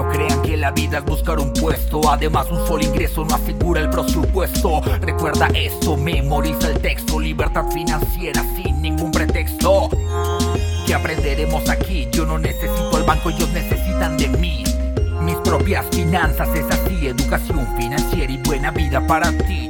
No crean que la vida es buscar un puesto, además un solo ingreso no asegura el presupuesto. Recuerda esto, memoriza el texto, libertad financiera sin ningún pretexto. ¿Qué aprenderemos aquí? Yo no necesito el banco, ellos necesitan de mí. Mis propias finanzas es así, educación financiera y buena vida para ti.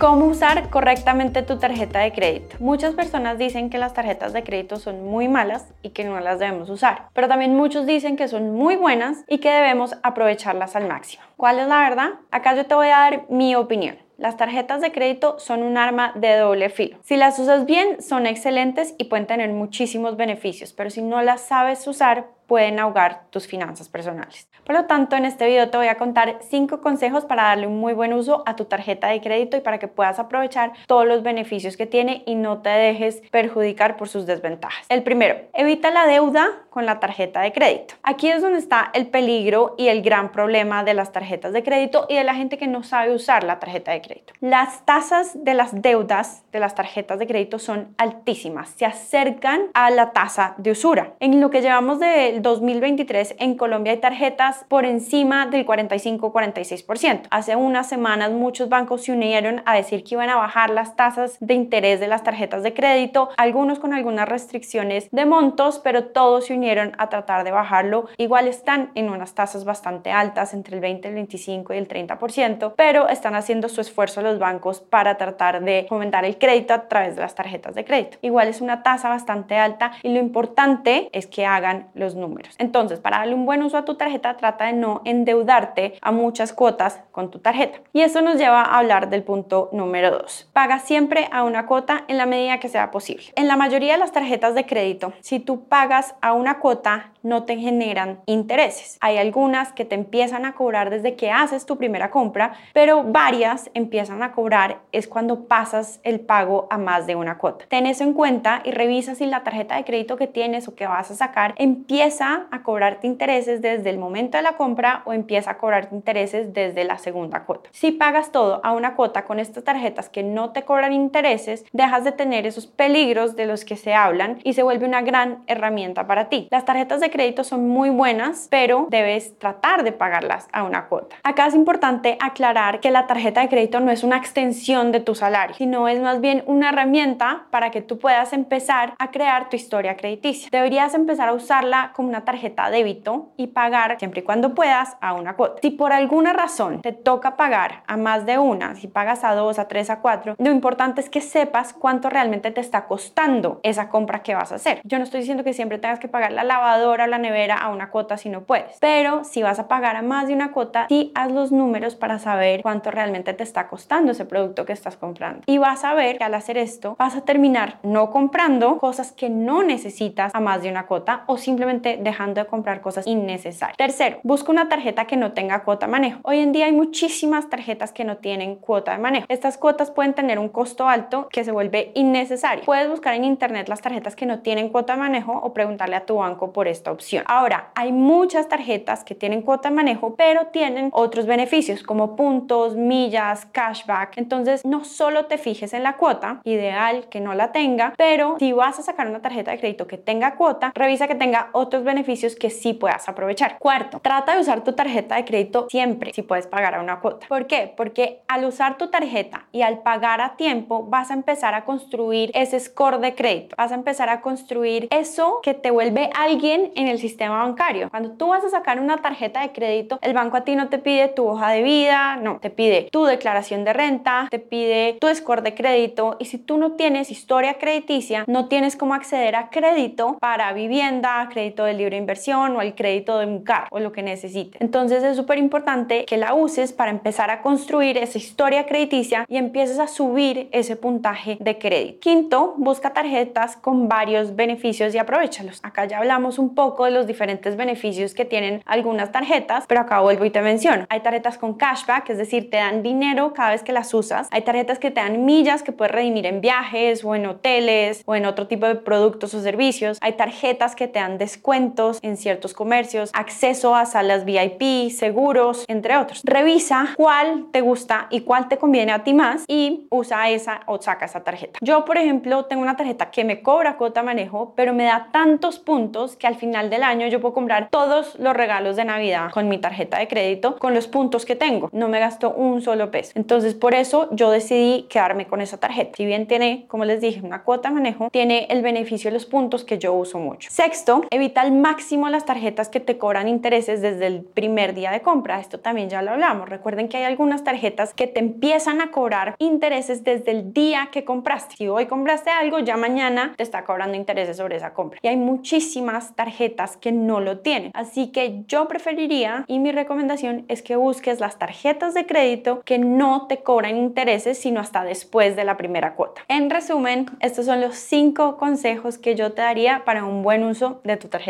¿Cómo usar correctamente tu tarjeta de crédito? Muchas personas dicen que las tarjetas de crédito son muy malas y que no las debemos usar, pero también muchos dicen que son muy buenas y que debemos aprovecharlas al máximo. ¿Cuál es la verdad? Acá yo te voy a dar mi opinión. Las tarjetas de crédito son un arma de doble filo. Si las usas bien, son excelentes y pueden tener muchísimos beneficios, pero si no las sabes usar, pueden ahogar tus finanzas personales. Por lo tanto, en este video te voy a contar 5 consejos para darle un muy buen uso a tu tarjeta de crédito y para que puedas aprovechar todos los beneficios que tiene y no te dejes perjudicar por sus desventajas. El primero, evita la deuda con la tarjeta de crédito. Aquí es donde está el peligro y el gran problema de las tarjetas de crédito y de la gente que no sabe usar la tarjeta de crédito. Las tasas de las deudas de las tarjetas de crédito son altísimas, se acercan a la tasa de usura. En lo que llevamos de 2023 en Colombia hay tarjetas por encima del 45-46%. Hace unas semanas muchos bancos se unieron a decir que iban a bajar las tasas de interés de las tarjetas de crédito, algunos con algunas restricciones de montos, pero todos se unieron a tratar de bajarlo. Igual están en unas tasas bastante altas, entre el 20, el 25 y el 30%, pero están haciendo su esfuerzo los bancos para tratar de fomentar el crédito a través de las tarjetas de crédito. Igual es una tasa bastante alta y lo importante es que hagan los números entonces, para darle un buen uso a tu tarjeta, trata de no endeudarte a muchas cuotas con tu tarjeta. Y eso nos lleva a hablar del punto número 2. Paga siempre a una cuota en la medida que sea posible. En la mayoría de las tarjetas de crédito, si tú pagas a una cuota, no te generan intereses. Hay algunas que te empiezan a cobrar desde que haces tu primera compra, pero varias empiezan a cobrar es cuando pasas el pago a más de una cuota. Ten eso en cuenta y revisa si la tarjeta de crédito que tienes o que vas a sacar empieza a cobrarte intereses desde el momento de la compra o empieza a cobrarte intereses desde la segunda cuota. Si pagas todo a una cuota con estas tarjetas que no te cobran intereses, dejas de tener esos peligros de los que se hablan y se vuelve una gran herramienta para ti. Las tarjetas de crédito son muy buenas, pero debes tratar de pagarlas a una cuota. Acá es importante aclarar que la tarjeta de crédito no es una extensión de tu salario, sino es más bien una herramienta para que tú puedas empezar a crear tu historia crediticia. Deberías empezar a usarla como una tarjeta débito y pagar siempre y cuando puedas a una cuota. Si por alguna razón te toca pagar a más de una, si pagas a dos, a tres, a cuatro, lo importante es que sepas cuánto realmente te está costando esa compra que vas a hacer. Yo no estoy diciendo que siempre tengas que pagar la lavadora la nevera a una cuota si no puedes. Pero si vas a pagar a más de una cuota, sí haz los números para saber cuánto realmente te está costando ese producto que estás comprando. Y vas a ver que al hacer esto vas a terminar no comprando cosas que no necesitas a más de una cuota o simplemente dejando de comprar cosas innecesarias. Tercero, busca una tarjeta que no tenga cuota de manejo. Hoy en día hay muchísimas tarjetas que no tienen cuota de manejo. Estas cuotas pueden tener un costo alto que se vuelve innecesario. Puedes buscar en internet las tarjetas que no tienen cuota de manejo o preguntarle a tu banco por esto opción. Ahora, hay muchas tarjetas que tienen cuota de manejo, pero tienen otros beneficios como puntos, millas, cashback. Entonces, no solo te fijes en la cuota, ideal que no la tenga, pero si vas a sacar una tarjeta de crédito que tenga cuota, revisa que tenga otros beneficios que sí puedas aprovechar. Cuarto, trata de usar tu tarjeta de crédito siempre si puedes pagar a una cuota. ¿Por qué? Porque al usar tu tarjeta y al pagar a tiempo vas a empezar a construir ese score de crédito, vas a empezar a construir eso que te vuelve alguien en el sistema bancario. Cuando tú vas a sacar una tarjeta de crédito, el banco a ti no te pide tu hoja de vida, no, te pide tu declaración de renta, te pide tu score de crédito y si tú no tienes historia crediticia, no tienes cómo acceder a crédito para vivienda, crédito de libre inversión o el crédito de un carro o lo que necesites. Entonces es súper importante que la uses para empezar a construir esa historia crediticia y empieces a subir ese puntaje de crédito. Quinto, busca tarjetas con varios beneficios y aprovechalos. Acá ya hablamos un poco de los diferentes beneficios que tienen algunas tarjetas, pero acá vuelvo y te menciono. Hay tarjetas con cashback, es decir, te dan dinero cada vez que las usas. Hay tarjetas que te dan millas que puedes redimir en viajes o en hoteles o en otro tipo de productos o servicios. Hay tarjetas que te dan descuentos en ciertos comercios, acceso a salas VIP, seguros, entre otros. Revisa cuál te gusta y cuál te conviene a ti más y usa esa o saca esa tarjeta. Yo, por ejemplo, tengo una tarjeta que me cobra cuota manejo, pero me da tantos puntos que al final del año yo puedo comprar todos los regalos de Navidad con mi tarjeta de crédito con los puntos que tengo. No me gasto un solo peso. Entonces, por eso yo decidí quedarme con esa tarjeta. Si bien tiene, como les dije, una cuota manejo, tiene el beneficio de los puntos que yo uso mucho. Sexto, evita al máximo las tarjetas que te cobran intereses desde el primer día de compra. Esto también ya lo hablamos. Recuerden que hay algunas tarjetas que te empiezan a cobrar intereses desde el día que compraste. Si hoy compraste algo, ya mañana te está cobrando intereses sobre esa compra. Y hay muchísimas tarjetas que no lo tienen. Así que yo preferiría y mi recomendación es que busques las tarjetas de crédito que no te cobran intereses sino hasta después de la primera cuota. En resumen, estos son los cinco consejos que yo te daría para un buen uso de tu